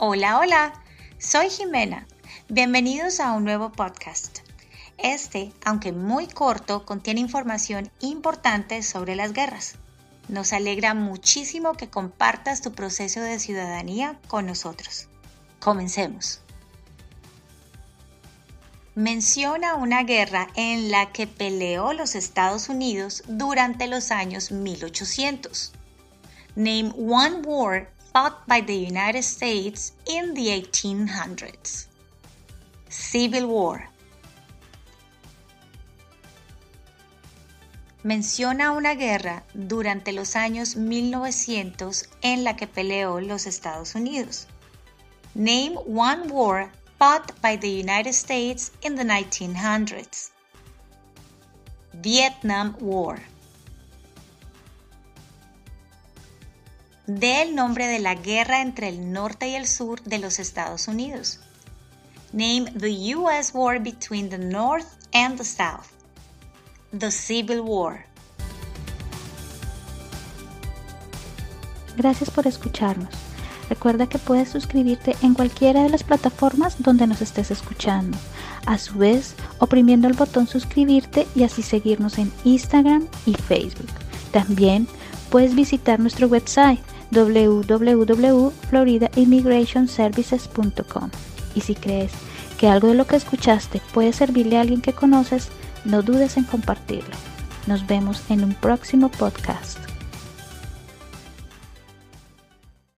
Hola, hola, soy Jimena. Bienvenidos a un nuevo podcast. Este, aunque muy corto, contiene información importante sobre las guerras. Nos alegra muchísimo que compartas tu proceso de ciudadanía con nosotros. Comencemos. Menciona una guerra en la que peleó los Estados Unidos durante los años 1800. Name one war fought by the United States in the 1800s. Civil War. Menciona una guerra durante los años 1900 en la que peleó los Estados Unidos. Name one war fought by the United States in the 1900s. Vietnam War. Dé el nombre de la guerra entre el norte y el sur de los Estados Unidos. Name the U.S. war between the North and the South. The Civil War. Gracias por escucharnos. Recuerda que puedes suscribirte en cualquiera de las plataformas donde nos estés escuchando. A su vez, oprimiendo el botón suscribirte y así seguirnos en Instagram y Facebook. También puedes visitar nuestro website www.floridaimmigrationservices.com. Y si crees que algo de lo que escuchaste puede servirle a alguien que conoces, no dudes en compartirlo. Nos vemos en un próximo podcast.